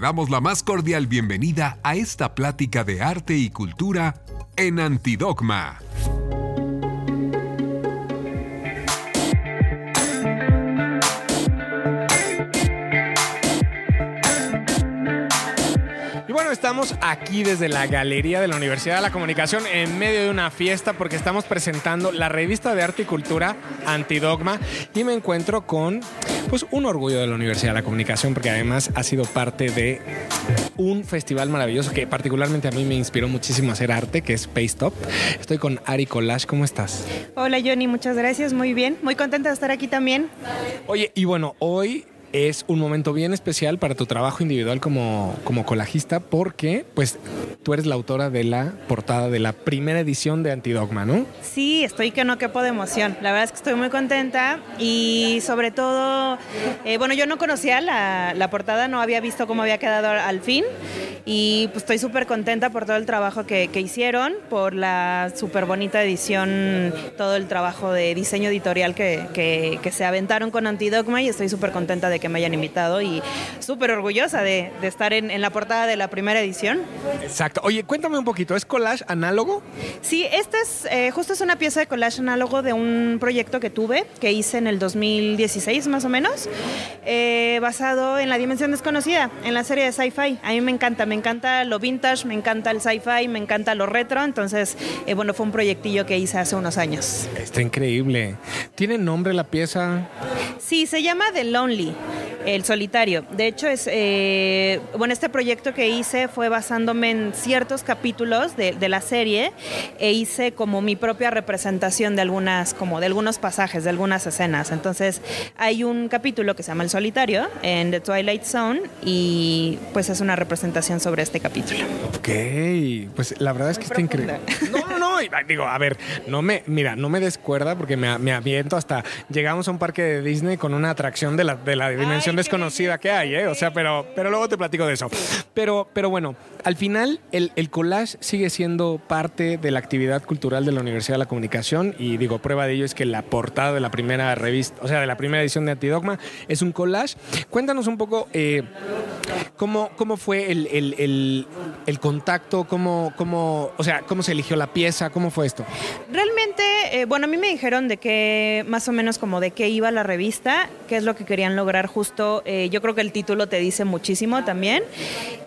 Damos la más cordial bienvenida a esta plática de arte y cultura en Antidogma. Estamos aquí desde la Galería de la Universidad de la Comunicación en medio de una fiesta porque estamos presentando la revista de arte y cultura Antidogma y me encuentro con pues un orgullo de la Universidad de la Comunicación porque además ha sido parte de un festival maravilloso que particularmente a mí me inspiró muchísimo a hacer arte, que es Paystop. Estoy con Ari Collage, ¿cómo estás? Hola Johnny, muchas gracias, muy bien, muy contenta de estar aquí también. Oye, y bueno, hoy es un momento bien especial para tu trabajo individual como, como colajista porque pues tú eres la autora de la portada de la primera edición de Antidogma, ¿no? Sí, estoy que no quepo de emoción. La verdad es que estoy muy contenta y sobre todo, eh, bueno, yo no conocía la, la, portada, no había visto cómo había quedado al fin y pues estoy súper contenta por todo el trabajo que, que hicieron, por la súper bonita edición, todo el trabajo de diseño editorial que, que, se aventaron con Antidogma y estoy súper contenta de que me hayan invitado y súper orgullosa de, de estar en, en, la portada de la primera edición. Exacto. Oye, cuéntame un poquito, ¿es collage análogo? Sí, esta es, eh, justo es una pieza de collage análogo de un proyecto que tuve, que hice en el 2016 más o menos, eh, basado en la dimensión desconocida, en la serie de sci-fi. A mí me encanta, me encanta lo vintage, me encanta el sci-fi, me encanta lo retro, entonces, eh, bueno, fue un proyectillo que hice hace unos años. Está increíble. ¿Tiene nombre la pieza? Sí, se llama The Lonely. El solitario. De hecho, es eh, bueno, este proyecto que hice fue basándome en ciertos capítulos de, de, la serie e hice como mi propia representación de algunas, como de algunos pasajes, de algunas escenas. Entonces, hay un capítulo que se llama El Solitario en The Twilight Zone y pues es una representación sobre este capítulo. Ok, pues la verdad es que está increíble. No, no, digo, a ver, no me, mira, no me descuerda porque me, me aviento hasta llegamos a un parque de Disney con una atracción de la, de la dimensión Ay, desconocida que hay, ¿eh? O sea, pero, pero luego te platico de eso. Pero, pero bueno, al final el, el, collage sigue siendo parte de la actividad cultural de la Universidad de la Comunicación y digo, prueba de ello es que la portada de la primera revista, o sea, de la primera edición de Antidogma es un collage. Cuéntanos un poco eh, cómo, cómo fue el, el, el, el contacto, cómo, cómo, o sea, cómo se eligió la pieza, cómo fue esto. Realmente, eh, bueno, a mí me dijeron de qué, más o menos como de qué iba la revista, qué es lo que querían lograr justo. Eh, yo creo que el título te dice muchísimo también.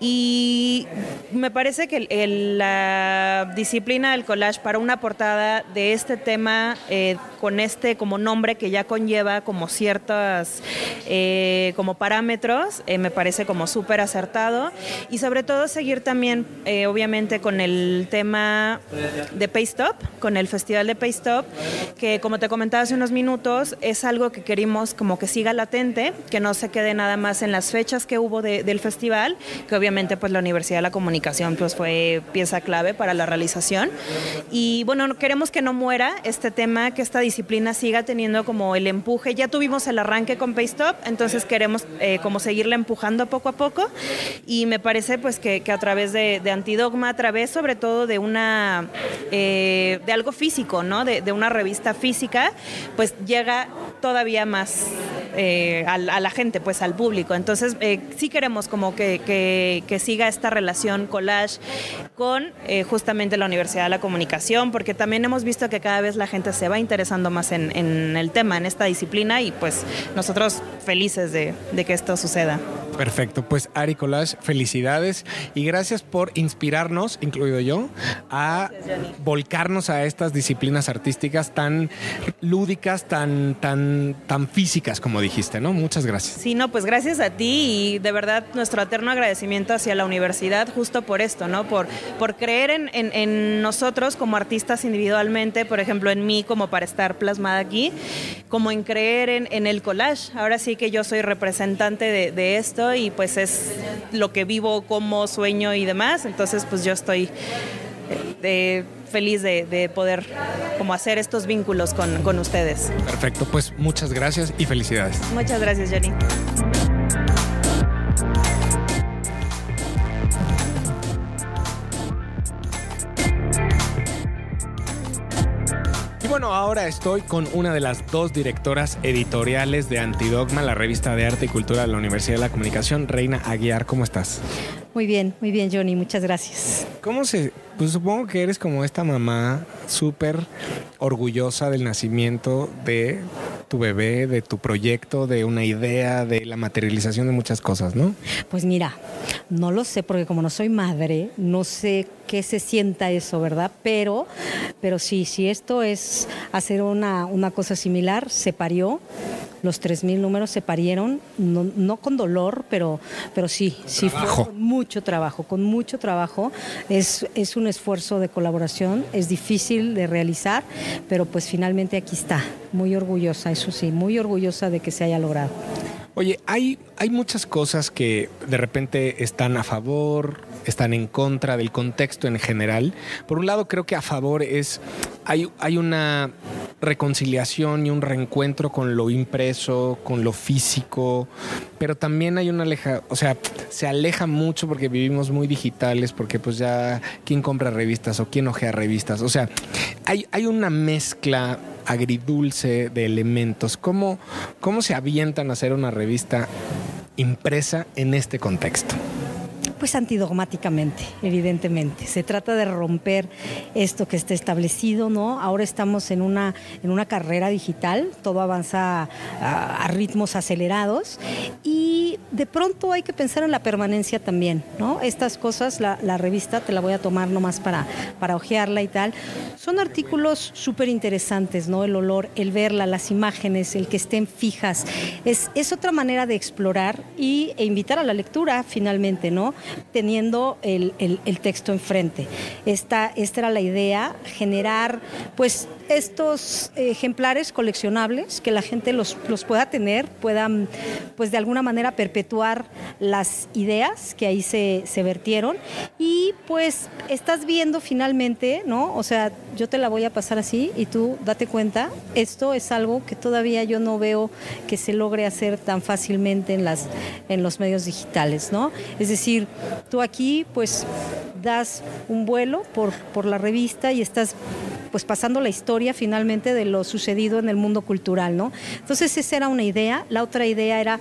Y me parece que el, la disciplina del collage para una portada de este tema, eh, con este como nombre que ya conlleva como ciertos eh, como parámetros, me parece como súper acertado. Y sobre todo seguir también, obviamente, con el tema de Paystop, con el Festival de Paystop, que como te comentaba hace unos minutos, es algo que queremos como que siga latente, que no se quede nada más en las fechas que hubo de, del festival, que obviamente pues la Universidad de la Comunicación pues fue pieza clave para la realización. Y bueno, queremos que no muera este tema, que esta disciplina siga teniendo como el empuje. Ya tuvimos el arranque con Paystop, entonces queremos eh, como seguirla empujando poco a poco y me parece pues que, que a través de, de, Antidogma, a través sobre todo de una, eh, de algo físico, ¿no? De, de, una revista física, pues llega todavía más eh, a, la gente, pues al público. Entonces eh, sí queremos como que, que, que, siga esta relación collage con eh, justamente la Universidad de la Comunicación, porque también hemos visto que cada vez la gente se va interesando más en, en el tema, en esta disciplina y pues nosotros felices de, de que esto suceda. Perfecto, pues Ari Collage, felicidades y gracias por inspirarnos, incluido yo, a volcarnos a estas disciplinas artísticas tan lúdicas, tan, tan, tan físicas, como dijiste, ¿no? Muchas gracias. Sí, no, pues gracias a ti y de verdad nuestro eterno agradecimiento hacia la universidad justo por esto, ¿no? Por, por creer en, en, nosotros como artistas individualmente, por ejemplo, en mí como para estar plasmada aquí, como en creer en, en el collage. Ahora sí que yo soy representante de, de esto y pues es lo que vivo como sueño y demás. Entonces pues yo estoy de, feliz de, de, poder como hacer estos vínculos con, con ustedes. Perfecto, pues muchas gracias y felicidades. Muchas gracias, Jenny. bueno, ahora estoy con una de las dos directoras editoriales de Antidogma, la revista de arte y cultura de la Universidad de la Comunicación, Reina Aguiar. ¿Cómo estás? Muy bien, muy bien, Johnny, muchas gracias. ¿Cómo se.? Pues supongo que eres como esta mamá súper orgullosa del nacimiento de tu bebé, de tu proyecto, de una idea, de la materialización de muchas cosas, ¿no? Pues mira, no lo sé, porque como no soy madre, no sé qué se sienta eso, ¿verdad? Pero, pero sí, si esto es hacer una, una cosa similar, se parió los 3.000 números se parieron, no, no, con dolor, pero, pero sí, sí fue con mucho trabajo, con mucho trabajo. Es, es un esfuerzo de colaboración, es difícil de realizar, pero pues finalmente aquí está, muy orgullosa, eso sí, muy orgullosa de que se haya logrado. Oye, hay, hay muchas cosas que de repente están a favor, están en contra del contexto en general. Por un lado, creo que a favor es, hay, hay una reconciliación y un reencuentro con lo impreso, con lo físico, pero también hay una aleja, o sea, se aleja mucho porque vivimos muy digitales, porque pues ya quién compra revistas o quién ojea revistas, o sea, hay, hay una mezcla agridulce de elementos. ¿Cómo, ¿Cómo se avientan a hacer una revista impresa en este contexto? Pues antidogmáticamente, evidentemente. Se trata de romper esto que está establecido, ¿no? Ahora estamos en una, en una carrera digital, todo avanza a, a ritmos acelerados y de pronto hay que pensar en la permanencia también, ¿no? Estas cosas, la, la revista te la voy a tomar nomás para, para ojearla y tal, son artículos súper interesantes, ¿no? El olor, el verla, las imágenes, el que estén fijas, es, es otra manera de explorar y, e invitar a la lectura finalmente, ¿no? teniendo el, el, texto enfrente. Esta, esta era la idea, generar pues estos ejemplares coleccionables, que la gente los, los pueda tener, puedan pues de alguna manera perpetuar las ideas que ahí se, se vertieron y pues estás viendo finalmente, ¿no? O sea, yo te la voy a pasar así y tú date cuenta, esto es algo que todavía yo no veo que se logre hacer tan fácilmente en, las, en los medios digitales, ¿no? Es decir, tú aquí pues das un vuelo por, por la revista y estás pues pasando la historia finalmente de lo sucedido en el mundo cultural, ¿no? Entonces esa era una idea. La otra idea era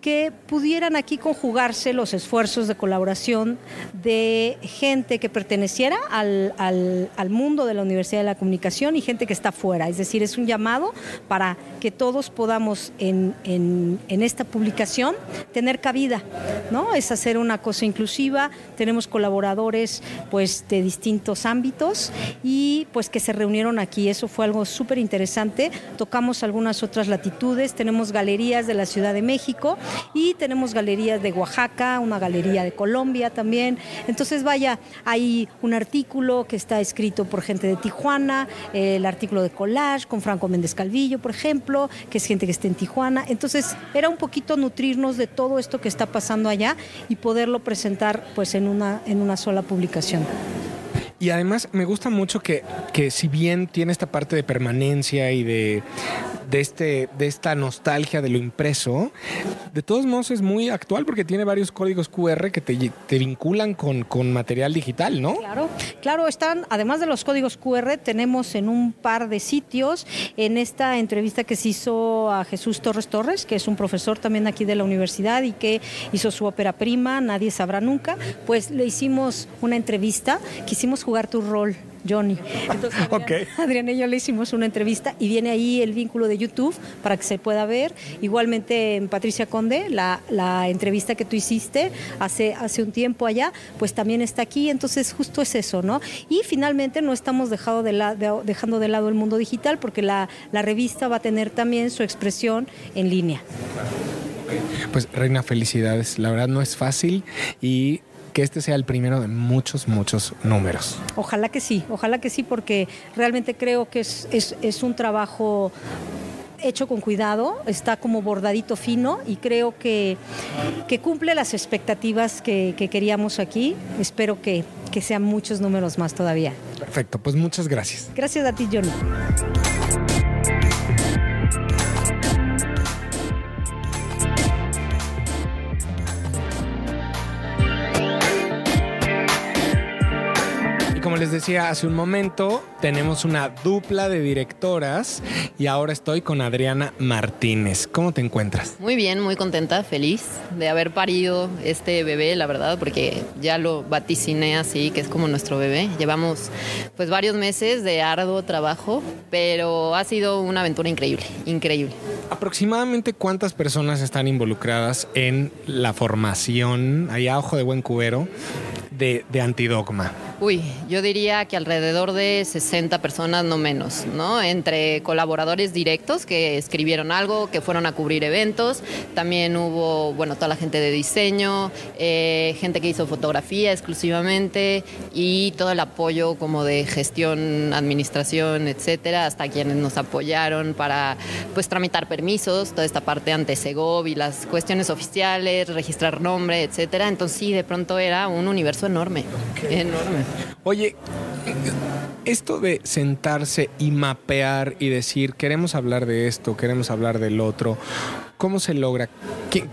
que pudieran aquí conjugarse los esfuerzos de colaboración de gente que perteneciera al, al, mundo de la Universidad de la Comunicación y gente que está fuera. Es decir, es un llamado para que todos podamos en, en, en esta publicación tener cabida, ¿no? Es hacer una cosa inclusiva. Tenemos colaboradores pues de distintos ámbitos y pues que se reunieron aquí. Eso fue algo súper interesante. Tocamos algunas otras latitudes. Tenemos galerías de la Ciudad de México y tenemos galerías de Oaxaca, una galería de Colombia también. Entonces, vaya, hay un artículo que está escrito por gente de Tijuana, el artículo de Collage con Franco Méndez Calvillo, por ejemplo, que es gente que está en Tijuana. Entonces, era un poquito nutrirnos de todo esto que está pasando allá y poderlo presentar pues en una, en una sola publicación. Y además me gusta mucho que, que si bien tiene esta parte de permanencia y de, de, este, de esta nostalgia de lo impreso, de todos modos es muy actual porque tiene varios códigos QR que te, te vinculan con, con, material digital, ¿no? Claro, claro, están, además de los códigos QR, tenemos en un par de sitios, en esta entrevista que se hizo a Jesús Torres Torres, que es un profesor también aquí de la universidad y que hizo su ópera prima, Nadie Sabrá Nunca, pues le hicimos una entrevista, quisimos jugar tu rol Johnny. Entonces, Adrián, okay. Adrián, y yo le hicimos una entrevista y viene ahí el vínculo de YouTube para que se pueda ver. Igualmente en Patricia Conde, la, la, entrevista que tú hiciste hace, hace un tiempo allá, pues también está aquí. Entonces justo es eso, ¿no? Y finalmente no estamos dejado de la, de, dejando de lado el mundo digital porque la, la revista va a tener también su expresión en línea. Pues Reina, felicidades. La verdad no es fácil y que este sea el primero de muchos, muchos números. Ojalá que sí, ojalá que sí, porque realmente creo que es, es, es un trabajo hecho con cuidado, está como bordadito fino y creo que, que cumple las expectativas que, que queríamos aquí. Espero que, que sean muchos números más todavía. Perfecto, pues muchas gracias. Gracias a ti, Johnny. Les les decía hace un momento, tenemos una dupla de directoras y ahora estoy con Adriana Martínez. ¿Cómo te encuentras? Muy bien, muy contenta, feliz de haber parido este bebé, la verdad, porque ya lo vaticiné así, que es como nuestro bebé. Llevamos pues varios meses de arduo trabajo, pero ha sido una aventura increíble, increíble. ¿Aproximadamente cuántas personas están involucradas en la formación, ahí a ojo de buen cubero, de, de Antidogma? Uy, yo diría que alrededor de 60 personas, no menos, ¿no? Entre colaboradores directos que escribieron algo, que fueron a cubrir eventos, también hubo, bueno, toda la gente de diseño, eh, gente que hizo fotografía exclusivamente y todo el apoyo como de gestión, administración, etcétera, hasta quienes nos apoyaron para, pues, tramitar permisos, toda esta parte ante Segov y las cuestiones oficiales, registrar nombre, etcétera. Entonces, sí, de pronto era un universo enorme, enorme. Oye, esto de sentarse y mapear y decir, queremos hablar de esto, queremos hablar del otro, ¿Cómo se logra?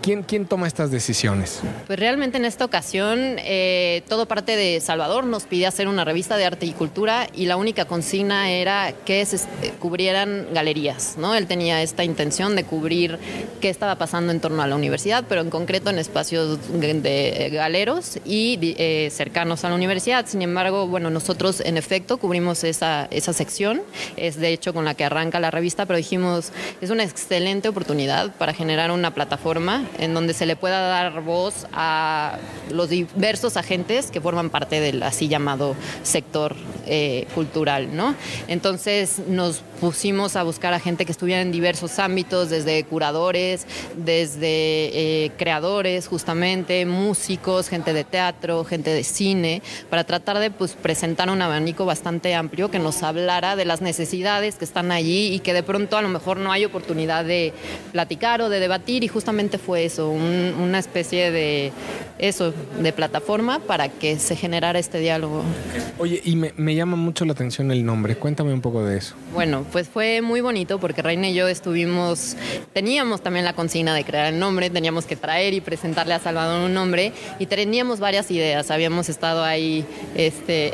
¿Quién, quién, toma estas decisiones? Pues realmente en esta ocasión eh, todo parte de Salvador nos pide hacer una revista de arte y cultura y la única consigna era que se cubrieran galerías, ¿no? Él tenía esta intención de cubrir qué estaba pasando en torno a la universidad, pero en concreto en espacios de galeros y eh, cercanos a la universidad. Sin embargo, bueno, nosotros en efecto cubrimos esa, esa sección, es de hecho con la que arranca la revista, pero dijimos, es una excelente oportunidad para generar una plataforma en donde se le pueda dar voz a los diversos agentes que forman parte del así llamado sector eh, cultural, ¿no? Entonces nos pusimos a buscar a gente que estuviera en diversos ámbitos, desde curadores, desde eh, creadores, justamente, músicos, gente de teatro, gente de cine, para tratar de pues, presentar un abanico bastante amplio que nos hablara de las necesidades que están allí y que de pronto a lo mejor no hay oportunidad de platicar de debatir y justamente fue eso, una especie de eso, de plataforma para que se generara este diálogo. Oye, y me, me llama mucho la atención el nombre, cuéntame un poco de eso. Bueno, pues fue muy bonito porque Reina y yo estuvimos, teníamos también la consigna de crear el nombre, teníamos que traer y presentarle a Salvador un nombre y teníamos varias ideas, habíamos estado ahí este,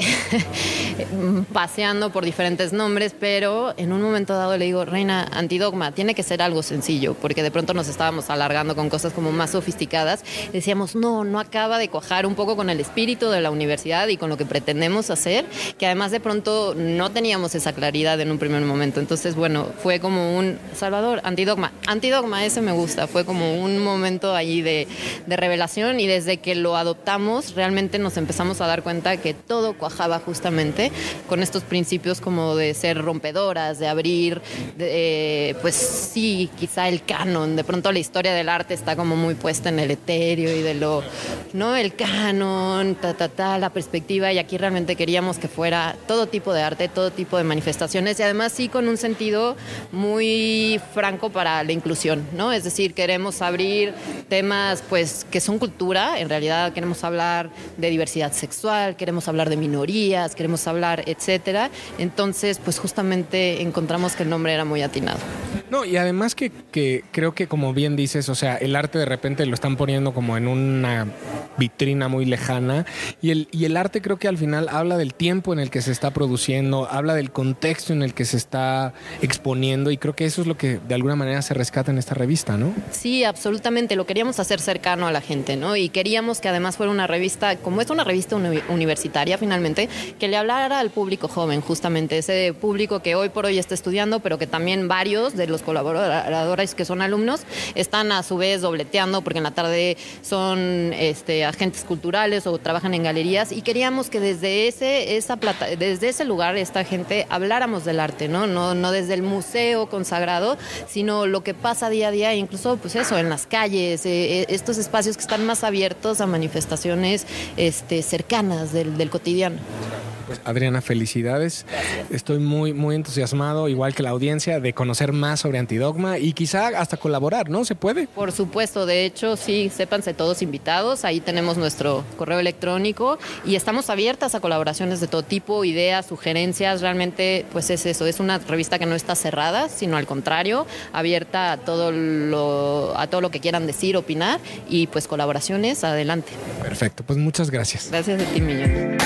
paseando por diferentes nombres, pero en un momento dado le digo, Reina, antidogma, tiene que ser algo sencillo, porque de pronto nos estábamos alargando con cosas como más sofisticadas, decíamos, no, no acaba de cuajar un poco con el espíritu de la universidad y con lo que pretendemos hacer, que además de pronto no teníamos esa claridad en un primer momento. Entonces, bueno, fue como un Salvador, antidogma. Antidogma, ese me gusta, fue como un momento allí de, revelación y desde que lo adoptamos realmente nos empezamos a dar cuenta que todo cuajaba justamente con estos principios como de ser rompedoras, de abrir, eh, pues sí, quizá el canon de pronto la historia del arte está como muy puesta en el etéreo y de lo, ¿no? El canon, ta, ta, ta, la perspectiva. Y aquí realmente queríamos que fuera todo tipo de arte, todo tipo de manifestaciones y además sí con un sentido muy franco para la inclusión, ¿no? Es decir, queremos abrir temas, pues, que son cultura. En realidad queremos hablar de diversidad sexual, queremos hablar de minorías, queremos hablar, etcétera. Entonces, pues, justamente encontramos que el nombre era muy atinado. No, y además que, que creo que como bien dices, o sea, el arte de repente lo están poniendo como en una vitrina muy lejana y el, y el arte creo que al final habla del tiempo en el que se está produciendo, habla del contexto en el que se está exponiendo y creo que eso es lo que de alguna manera se rescata en esta revista, ¿no? Sí, absolutamente, lo queríamos hacer cercano a la gente, ¿no? Y queríamos que además fuera una revista, como es una revista universitaria finalmente, que le hablara al público joven, justamente ese público que hoy por hoy está estudiando, pero que también varios de los colaboradores que son alumnos están a su vez dobleteando porque en la tarde son este, agentes culturales o trabajan en galerías y queríamos que desde ese, esa plata, desde ese lugar esta gente habláramos del arte, ¿no? No, no desde el museo consagrado, sino lo que pasa día a día, incluso pues eso, en las calles, eh, eh, estos espacios que están más abiertos a manifestaciones este, cercanas del, del cotidiano. Pues Adriana, felicidades. Estoy muy, muy entusiasmado, igual que la audiencia, de conocer más sobre Antidogma y quizá hasta colaborar, ¿no? ¿Se puede? Por supuesto, de hecho, sí, sépanse todos invitados. Ahí tenemos nuestro correo electrónico y estamos abiertas a colaboraciones de todo tipo, ideas, sugerencias. Realmente, pues es eso, es una revista que no está cerrada, sino al contrario, abierta a todo lo, a todo lo que quieran decir, opinar y pues colaboraciones, adelante. Perfecto, pues muchas gracias. Gracias a ti, Millón.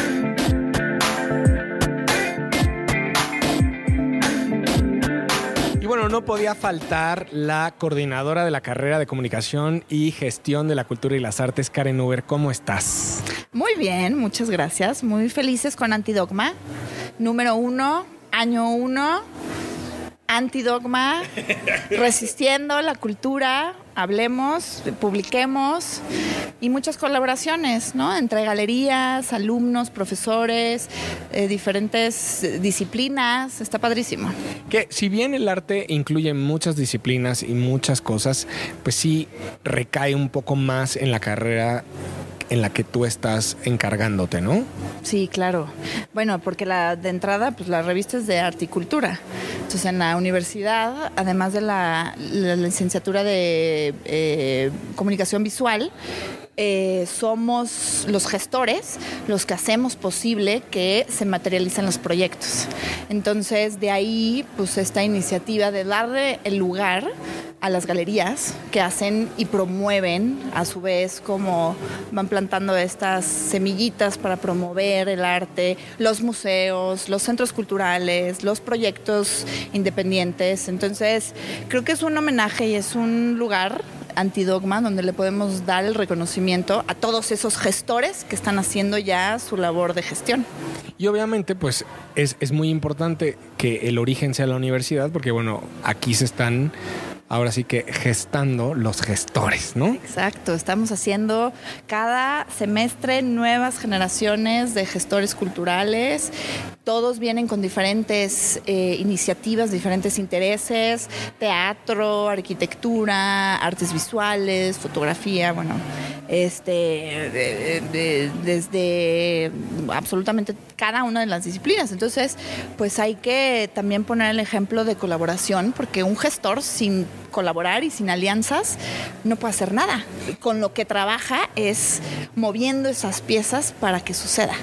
No podía faltar la coordinadora de la carrera de comunicación y gestión de la cultura y las artes, Karen Uber. ¿Cómo estás? Muy bien, muchas gracias. Muy felices con Antidogma. Número uno, año uno antidogma, resistiendo la cultura, hablemos, publiquemos y muchas colaboraciones, ¿no? Entre galerías, alumnos, profesores, eh, diferentes disciplinas, está padrísimo. Que si bien el arte incluye muchas disciplinas y muchas cosas, pues sí recae un poco más en la carrera en la que tú estás encargándote, ¿no? Sí, claro. Bueno, porque la de entrada, pues la revista es de cultura. Entonces, en la universidad, además de la, licenciatura de eh, comunicación visual, eh, somos los gestores los que hacemos posible que se materialicen los proyectos. Entonces, de ahí, pues esta iniciativa de darle el lugar a las galerías que hacen y promueven a su vez como van plantando estas semillitas para promover el arte, los museos, los centros culturales, los proyectos independientes. Entonces, creo que es un homenaje y es un lugar antidogma donde le podemos dar el reconocimiento a todos esos gestores que están haciendo ya su labor de gestión. Y obviamente, pues es, es muy importante que el origen sea la universidad, porque bueno, aquí se están ahora sí que gestando los gestores, ¿no? Exacto, estamos haciendo cada semestre nuevas generaciones de gestores culturales. Todos vienen con diferentes eh, iniciativas, diferentes intereses, teatro, arquitectura, artes visuales, fotografía, bueno, este, desde absolutamente cada una de las disciplinas. Entonces, pues hay que también poner el ejemplo de colaboración, porque un gestor sin colaborar y sin alianzas no puede hacer nada. Con lo que trabaja es moviendo esas piezas para que suceda.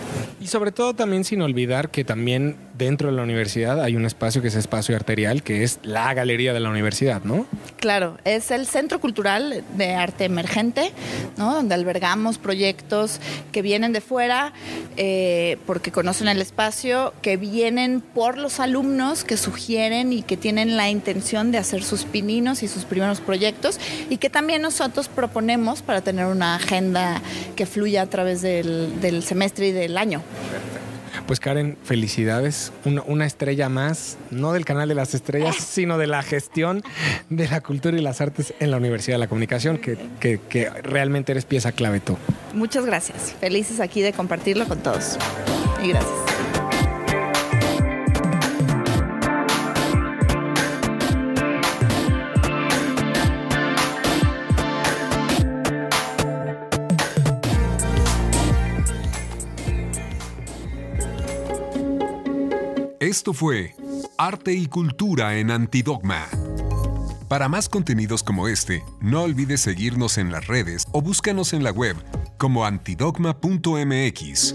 Y sobre todo también sin olvidar que también dentro de la universidad hay un espacio que es espacio arterial, que es la galería de la universidad, ¿no? Claro, es el Centro Cultural de Arte Emergente, ¿no? Donde albergamos proyectos que vienen de fuera eh, porque conocen el espacio, que vienen por los alumnos que sugieren y que tienen la intención de hacer sus pininos y sus primeros proyectos y que también nosotros proponemos para tener una agenda que fluya a través del, del semestre y del año. Pues Karen, felicidades. Una, estrella más, no del canal de las estrellas, sino de la gestión de la cultura y las artes en la Universidad de la Comunicación, que, que realmente eres pieza clave tú. Muchas gracias. Felices aquí de compartirlo con todos. Y gracias. Esto fue Arte y Cultura en Antidogma. Para más contenidos como este, no olvides seguirnos en las redes o búscanos en la web como antidogma.mx.